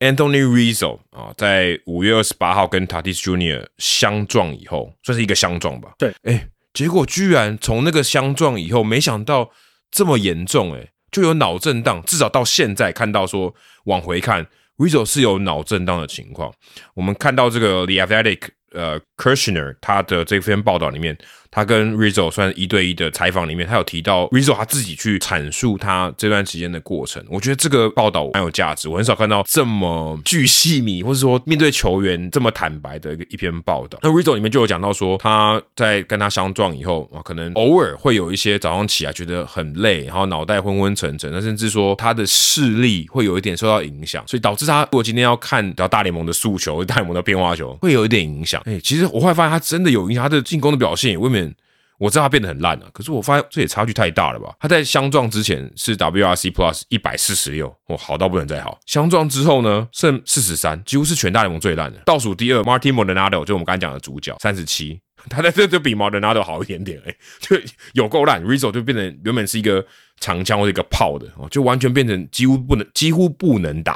Anthony Rizzo 啊，在五月二十八号跟 Tatis Junior 相撞以后，算是一个相撞吧。对，哎，结果居然从那个相撞以后，没想到这么严重，哎，就有脑震荡。至少到现在看到说，往回看，Rizzo 是有脑震荡的情况。我们看到这个 The Athletic 呃 Kirshner 他的这篇报道里面。他跟 Rizzo 算一对一的采访里面，他有提到 Rizzo 他自己去阐述他这段时间的过程。我觉得这个报道蛮有价值，我很少看到这么巨细密，或者说面对球员这么坦白的一个一篇报道。那 Rizzo 里面就有讲到说，他在跟他相撞以后啊，可能偶尔会有一些早上起来觉得很累，然后脑袋昏昏沉沉，那甚至说他的视力会有一点受到影响，所以导致他如果今天要看到大联盟的速球、大联盟的变化球，会有一点影响。哎，其实我后来发现他真的有影响，他的进攻的表现也未免。我知道他变得很烂了，可是我发现这也差距太大了吧？他在相撞之前是 WRC Plus 一百四十六，哦，好到不能再好。相撞之后呢，剩四十三，几乎是全大联盟最烂的。倒数第二 Martin Molinado 就我们刚才讲的主角，三十七，他在这就比 Molinado 好一点点，哎，就有够烂。Rizzo 就变成原本是一个长枪或者一个炮的，哦，就完全变成几乎不能几乎不能打，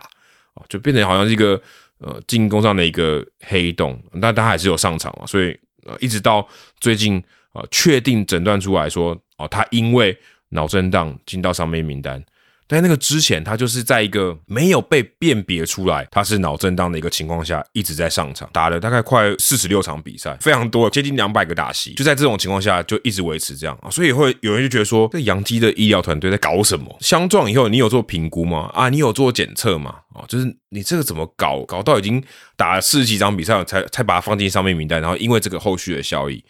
哦，就变成好像是一个呃进攻上的一个黑洞。但他还是有上场嘛，所以呃一直到最近。啊，确定诊断出来说，哦，他因为脑震荡进到伤病名单，但那个之前他就是在一个没有被辨别出来他是脑震荡的一个情况下，一直在上场打了大概快四十六场比赛，非常多，接近两百个打席，就在这种情况下就一直维持这样啊，所以会有人就觉得说，这杨基的医疗团队在搞什么？相撞以后你有做评估吗？啊，你有做检测吗？啊，就是你这个怎么搞？搞到已经打了四十几场比赛，才才把它放进上面名单，然后因为这个后续的效益。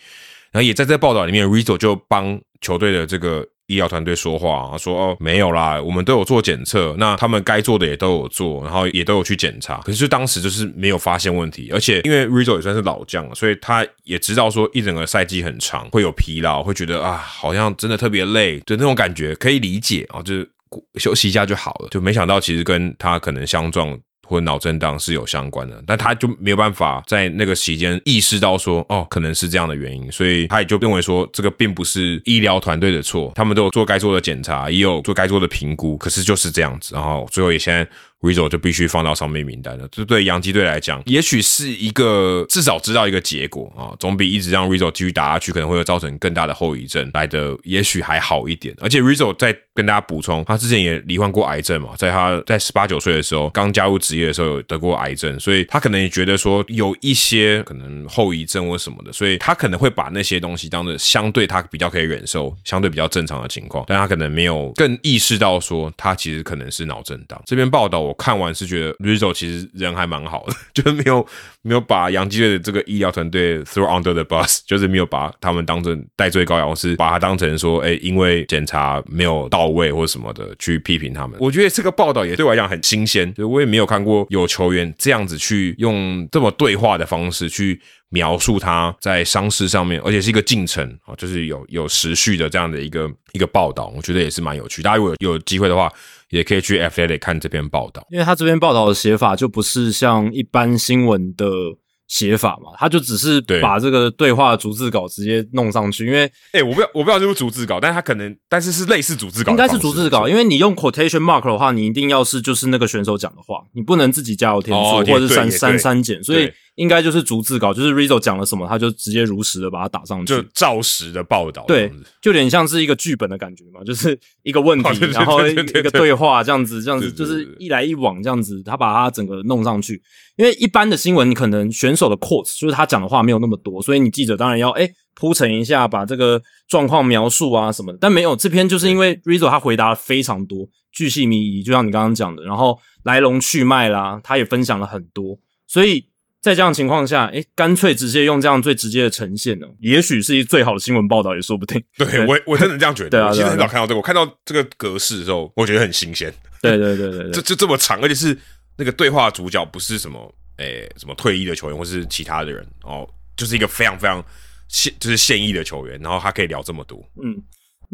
然后也在这报道里面，Rizzo 就帮球队的这个医疗团队说话，说哦没有啦，我们都有做检测，那他们该做的也都有做，然后也都有去检查，可是当时就是没有发现问题，而且因为 Rizzo 也算是老将了，所以他也知道说一整个赛季很长，会有疲劳，会觉得啊好像真的特别累，就那种感觉可以理解啊，就是休息一下就好了，就没想到其实跟他可能相撞。或脑震荡是有相关的，但他就没有办法在那个期间意识到说，哦，可能是这样的原因，所以他也就认为说，这个并不是医疗团队的错，他们都有做该做的检查，也有做该做的评估，可是就是这样子，然后最后也现在。Rizzo 就必须放到上面名单了，这对洋基队来讲，也许是一个至少知道一个结果啊，总比一直让 Rizzo 继续打下去，可能会造成更大的后遗症来的，也许还好一点。而且 Rizzo 在跟大家补充，他之前也罹患过癌症嘛，在他在十八九岁的时候，刚加入职业的时候有得过癌症，所以他可能也觉得说有一些可能后遗症或什么的，所以他可能会把那些东西当做相对他比较可以忍受、相对比较正常的情况，但他可能没有更意识到说他其实可能是脑震荡。这篇报道我。看完是觉得 Rizzo 其实人还蛮好的，就是没有没有把杨基队的这个医疗团队 throw under the bus，就是没有把他们当成戴罪羔羊，是把他当成说，哎，因为检查没有到位或什么的去批评他们。我觉得这个报道也对我来讲很新鲜，就我也没有看过有球员这样子去用这么对话的方式去描述他在伤势上面，而且是一个进程啊，就是有有时续的这样的一个一个报道，我觉得也是蛮有趣。大家如果有机会的话。也可以去 F A 看这篇报道，因为他这篇报道的写法就不是像一般新闻的写法嘛，他就只是把这个对话逐字稿直接弄上去。因为，哎，我不知道我不知道是不是逐字稿，但是他可能，但是是类似逐字稿，应该是逐字稿。因为你用 quotation mark 的话，你一定要是就是那个选手讲的话，你不能自己加油添醋或者是删删删减，所以。应该就是逐字稿，就是 Rizzo 讲了什么，他就直接如实的把它打上去，就照实的报道。对，就有点像是一个剧本的感觉嘛，就是一个问题，然后一个对话这样子，这样子就是一来一往这样子，他把它整个弄上去。因为一般的新闻，你可能选手的 quotes 就是他讲的话没有那么多，所以你记者当然要哎铺陈一下，把这个状况描述啊什么的。但没有这篇，就是因为 Rizzo 他回答了非常多，巨细靡遗，就像你刚刚讲的，然后来龙去脉啦，他也分享了很多，所以。在这样情况下，哎，干脆直接用这样最直接的呈现呢，也许是一最好的新闻报道，也说不定。对我，我真的这样觉得。对啊，其实很少看到这个，我看到这个格式的时候，我觉得很新鲜。对对对对，这这这么长，而且是那个对话主角不是什么，诶，什么退役的球员或是其他的人哦，就是一个非常非常现就是现役的球员，然后他可以聊这么多，嗯。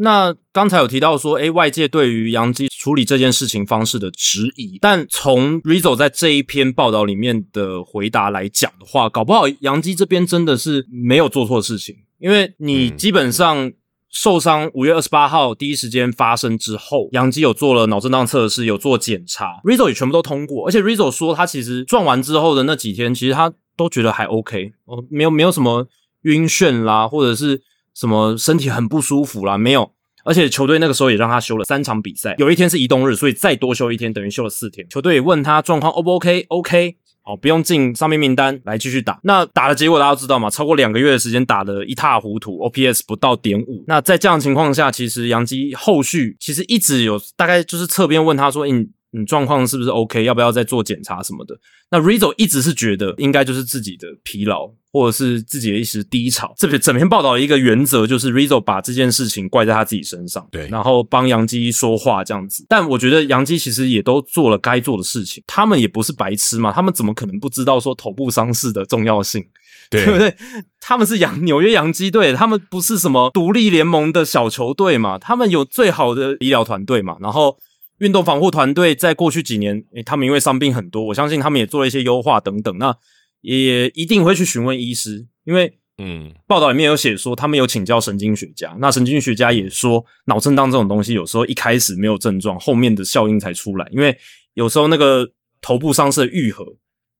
那刚才有提到说，诶，外界对于杨基处理这件事情方式的质疑，但从 Rizzo 在这一篇报道里面的回答来讲的话，搞不好杨基这边真的是没有做错事情，因为你基本上受伤五月二十八号第一时间发生之后，杨基有做了脑震荡测试，有做检查，Rizzo 也全部都通过。而且 Rizzo 说，他其实撞完之后的那几天，其实他都觉得还 OK，哦，没有没有什么晕眩啦，或者是什么身体很不舒服啦，没有。而且球队那个时候也让他休了三场比赛，有一天是移动日，所以再多休一天，等于休了四天。球队也问他状况 O 不 OK？OK。好，不用进伤病名单来继续打。那打的结果大家都知道嘛？超过两个月的时间打的一塌糊涂，OPS 不到点五。那在这样情况下，其实杨基后续其实一直有大概就是侧边问他说：“你你状况是不是 OK？要不要再做检查什么的？”那 Rizzo 一直是觉得应该就是自己的疲劳。或者是自己的一时低潮，这篇整篇报道的一个原则就是 Rizzo 把这件事情怪在他自己身上，对，然后帮杨基说话这样子。但我觉得杨基其实也都做了该做的事情，他们也不是白痴嘛，他们怎么可能不知道说头部伤势的重要性，对不对？他们是洋纽约洋基队，他们不是什么独立联盟的小球队嘛，他们有最好的医疗团队嘛，然后运动防护团队在过去几年，诶，他们因为伤病很多，我相信他们也做了一些优化等等，那也一定会去询问医师。因为，嗯，报道里面有写说，他们有请教神经学家，那神经学家也说，脑震荡这种东西有时候一开始没有症状，后面的效应才出来。因为有时候那个头部伤势的愈合，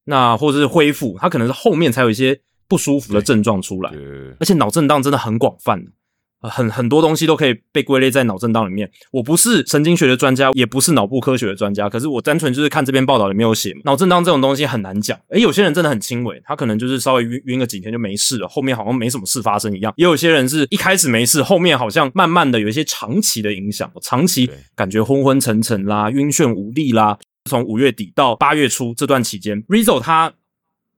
那或者是恢复，它可能是后面才有一些不舒服的症状出来。而且脑震荡真的很广泛。很很多东西都可以被归类在脑震荡里面。我不是神经学的专家，也不是脑部科学的专家，可是我单纯就是看这篇报道里面有写，脑震荡这种东西很难讲。诶，有些人真的很轻微，他可能就是稍微晕晕个几天就没事了，后面好像没什么事发生一样。也有些人是一开始没事，后面好像慢慢的有一些长期的影响，长期感觉昏昏沉沉啦、晕眩无力啦。从五月底到八月初这段期间，Rizzo 他。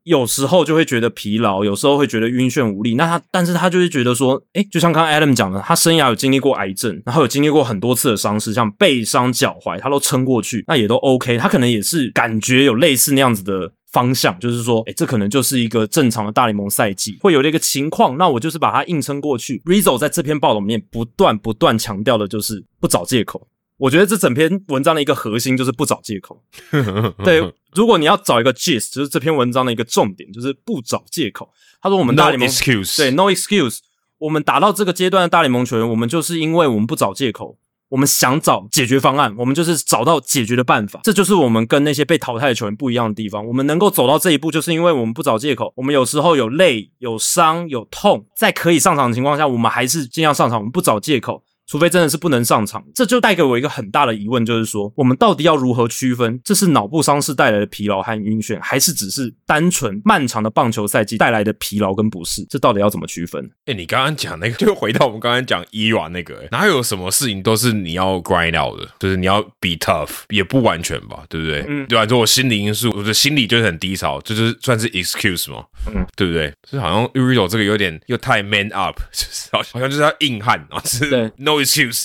有时候就会觉得疲劳，有时候会觉得晕眩无力。那他，但是他就是觉得说，诶，就像刚刚 Adam 讲的，他生涯有经历过癌症，然后有经历过很多次的伤势，像背伤、脚踝，他都撑过去，那也都 OK。他可能也是感觉有类似那样子的方向，就是说，诶，这可能就是一个正常的大联盟赛季会有的一个情况。那我就是把它硬撑过去。Rizzo 在这篇报道里面不断不断强调的就是不找借口。我觉得这整篇文章的一个核心就是不找借口。对，如果你要找一个 gist，就是这篇文章的一个重点，就是不找借口。他说我们大联盟对 no excuse，我们打到这个阶段的大联盟球员，我们就是因为我们不找借口，我们想找解决方案，我们就是找到解决的办法。这就是我们跟那些被淘汰的球员不一样的地方。我们能够走到这一步，就是因为我们不找借口。我们有时候有累、有伤、有痛，在可以上场的情况下，我们还是尽量上场，我们不找借口。除非真的是不能上场，这就带给我一个很大的疑问，就是说，我们到底要如何区分这是脑部伤势带来的疲劳和晕眩，还是只是单纯漫长的棒球赛季带来的疲劳跟不适？这到底要怎么区分？哎，你刚刚讲那个，就回到我们刚刚讲伊娃那个，哪有什么事情都是你要 grind out 的，就是你要 be tough，也不完全吧，对不对？嗯，对吧？就我心理因素，我的心理就是很低潮，就是算是 excuse 嘛，嗯，对不对？就好像 Urido 这个有点又太 man up，就是好像就是要硬汉啊，是 no。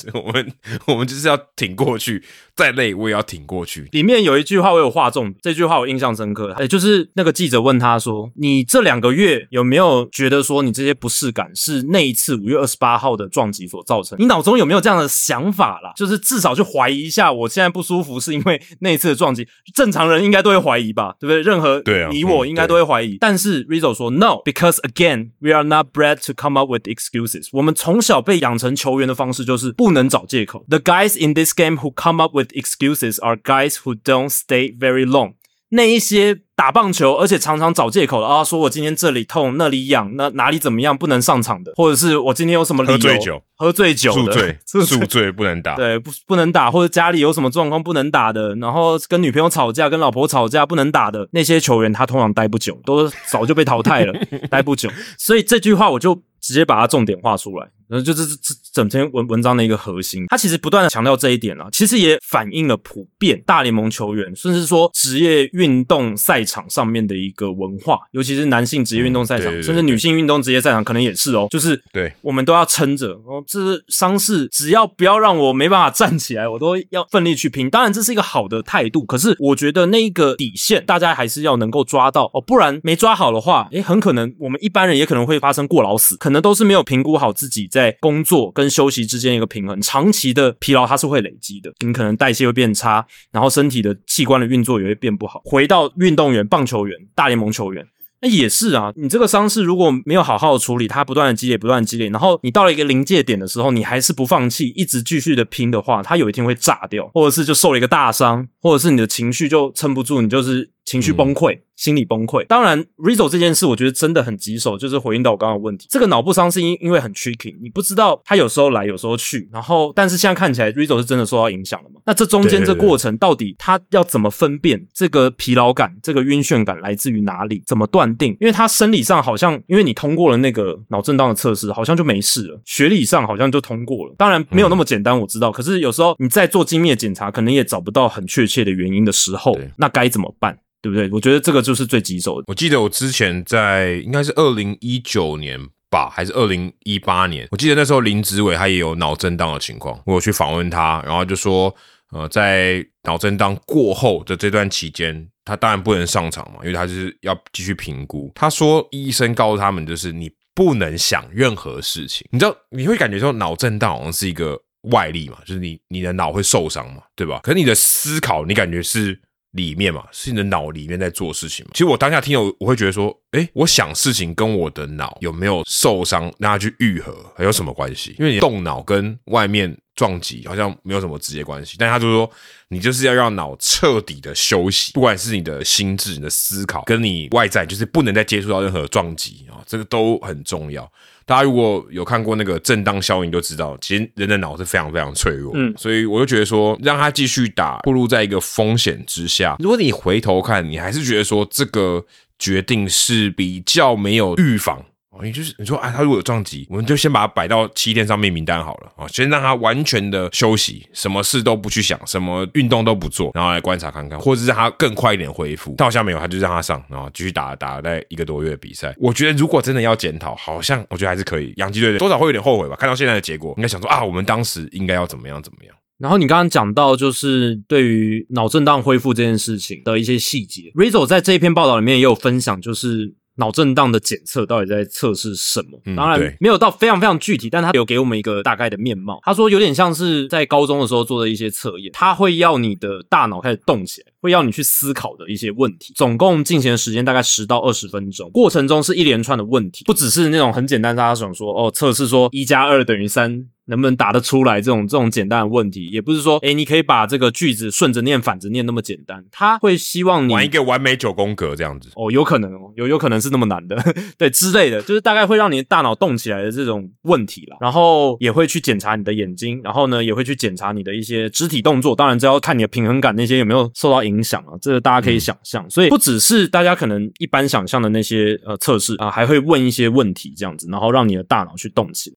我们 我们就是要挺过去。再累我也要挺过去。里面有一句话我有画中，这句话我印象深刻。哎，就是那个记者问他说：“你这两个月有没有觉得说你这些不适感是那一次五月二十八号的撞击所造成？你脑中有没有这样的想法啦？就是至少去怀疑一下，我现在不舒服是因为那一次的撞击。正常人应该都会怀疑吧，对不对？任何你我应该都会怀疑。但是 Rizzo 说 No，because again we are not bred to come up with excuses。我们从小被养成球员的方式就是不能找借口。The guys in this game who come up with Excuses are guys who don't stay very long。那一些打棒球而且常常找借口的啊，说我今天这里痛那里痒，那哪里怎么样不能上场的，或者是我今天有什么理由喝醉酒，喝醉酒宿醉宿醉不能打，对不不能打，或者家里有什么状况不能打的，然后跟女朋友吵架跟老婆吵架不能打的那些球员，他通常待不久，都早就被淘汰了，待不久。所以这句话我就直接把它重点画出来。然后就是这整篇文文章的一个核心，他其实不断的强调这一点啊，其实也反映了普遍大联盟球员，甚至说职业运动赛场上面的一个文化，尤其是男性职业运动赛场，甚至女性运动职业赛场，可能也是哦，就是对，我们都要撑着哦，这是伤势，只要不要让我没办法站起来，我都要奋力去拼。当然这是一个好的态度，可是我觉得那一个底线，大家还是要能够抓到哦，不然没抓好的话，诶，很可能我们一般人也可能会发生过劳死，可能都是没有评估好自己在。在工作跟休息之间一个平衡，长期的疲劳它是会累积的，你可能代谢会变差，然后身体的器官的运作也会变不好。回到运动员、棒球员、大联盟球员，那也是啊，你这个伤势如果没有好好的处理，它不断的积累，不断的积累，然后你到了一个临界点的时候，你还是不放弃，一直继续的拼的话，它有一天会炸掉，或者是就受了一个大伤，或者是你的情绪就撑不住，你就是情绪崩溃。心理崩溃。当然，Rizzo 这件事，我觉得真的很棘手，就是回应到我刚刚的问题。这个脑部伤是因因为很 tricky，你不知道他有时候来，有时候去。然后，但是现在看起来，Rizzo 是真的受到影响了嘛？那这中间这过程到底他要怎么分辨这个疲劳感、这个晕眩感来自于哪里？怎么断定？因为他生理上好像，因为你通过了那个脑震荡的测试，好像就没事了。学理上好像就通过了。当然没有那么简单，我知道。可是有时候你在做精密的检查，可能也找不到很确切的原因的时候，那该怎么办？对不对？我觉得这个就是最棘手的。我记得我之前在应该是二零一九年吧，还是二零一八年？我记得那时候林子伟他也有脑震荡的情况，我有去访问他，然后就说，呃，在脑震荡过后的这段期间，他当然不能上场嘛，因为他就是要继续评估。他说，医生告诉他们，就是你不能想任何事情。你知道，你会感觉说脑震荡好像是一个外力嘛，就是你你的脑会受伤嘛，对吧？可是你的思考，你感觉是。里面嘛，是你的脑里面在做事情嘛。其实我当下听有，我会觉得说，哎，我想事情跟我的脑有没有受伤，让它去愈合，还有什么关系？因为你动脑跟外面撞击好像没有什么直接关系。但他就说，你就是要让脑彻底的休息，不管是你的心智、你的思考，跟你外在，就是不能再接触到任何撞击啊，这个都很重要。大家如果有看过那个震荡效应，就知道其实人的脑是非常非常脆弱。嗯，所以我就觉得说，让他继续打，暴露在一个风险之下。如果你回头看，你还是觉得说这个决定是比较没有预防。你就是你说，啊，他如果有撞击，我们就先把他摆到七天上面名单好了啊，先让他完全的休息，什么事都不去想，什么运动都不做，然后来观察看看，或者是他更快一点恢复。他好像没有，他就让他上，然后继续打打在一个多月的比赛。我觉得如果真的要检讨，好像我觉得还是可以。杨基队多少会有点后悔吧？看到现在的结果，应该想说啊，我们当时应该要怎么样怎么样。然后你刚刚讲到，就是对于脑震荡恢复这件事情的一些细节，Rizzo 在这一篇报道里面也有分享，就是。脑震荡的检测到底在测试什么？当然没有到非常非常具体，但他有给我们一个大概的面貌。他说有点像是在高中的时候做的一些测验，他会要你的大脑开始动起来，会要你去思考的一些问题。总共进行的时间大概十到二十分钟，过程中是一连串的问题，不只是那种很简单，大家想说哦，测试说一加二等于三。能不能答得出来这种这种简单的问题，也不是说，哎，你可以把这个句子顺着念、反着念那么简单。他会希望你玩一个完美九宫格这样子哦，有可能哦，有有可能是那么难的，对之类的，就是大概会让你的大脑动起来的这种问题啦。然后也会去检查你的眼睛，然后呢，也会去检查你的一些肢体动作。当然，这要看你的平衡感那些有没有受到影响啊，这个大家可以想象。所以不只是大家可能一般想象的那些呃测试啊，还会问一些问题这样子，然后让你的大脑去动起来。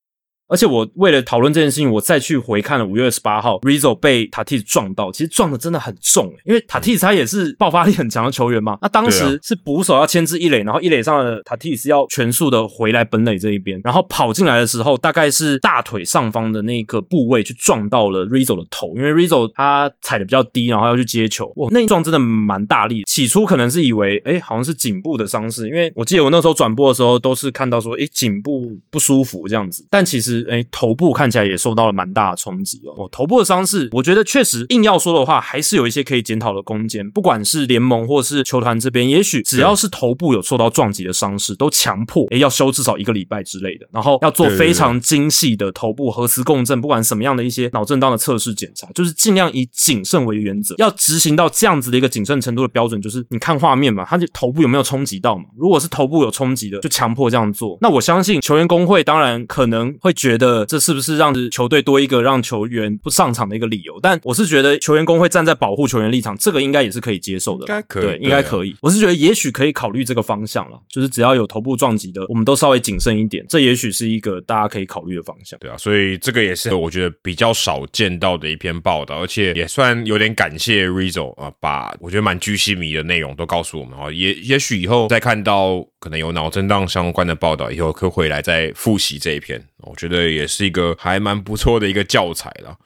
而且我为了讨论这件事情，我再去回看了五月二十八号，Rizzo 被 Tatis 撞到，其实撞的真的很重，因为 Tatis 他也是爆发力很强的球员嘛。那当时是捕手要牵制一垒，然后一垒上的 Tatis 要全速的回来本垒这一边，然后跑进来的时候，大概是大腿上方的那个部位去撞到了 Rizzo 的头，因为 Rizzo 他踩的比较低，然后要去接球，哇，那一撞真的蛮大力。起初可能是以为，哎，好像是颈部的伤势，因为我记得我那时候转播的时候都是看到说，哎，颈部不舒服这样子，但其实。哎，头部看起来也受到了蛮大的冲击哦。头部的伤势，我觉得确实硬要说的话，还是有一些可以检讨的空间。不管是联盟或是球团这边，也许只要是头部有受到撞击的伤势，都强迫哎要休至少一个礼拜之类的，然后要做非常精细的头部核磁共振，不管什么样的一些脑震荡的测试检查，就是尽量以谨慎为原则，要执行到这样子的一个谨慎程度的标准，就是你看画面嘛，他就头部有没有冲击到嘛？如果是头部有冲击的，就强迫这样做。那我相信球员工会当然可能会觉得。这是不是让球队多一个让球员不上场的一个理由？但我是觉得球员工会站在保护球员立场，这个应该也是可以接受的。应该可以，应该可以。我是觉得也许可以考虑这个方向了，就是只要有头部撞击的，我们都稍微谨慎一点，这也许是一个大家可以考虑的方向。对啊，所以这个也是我觉得比较少见到的一篇报道，而且也算有点感谢 Rizzo 啊，把我觉得蛮居心迷的内容都告诉我们啊。也也许以后再看到可能有脑震荡相关的报道，以后可回来再复习这一篇。我觉得也是一个还蛮不错的一个教材了。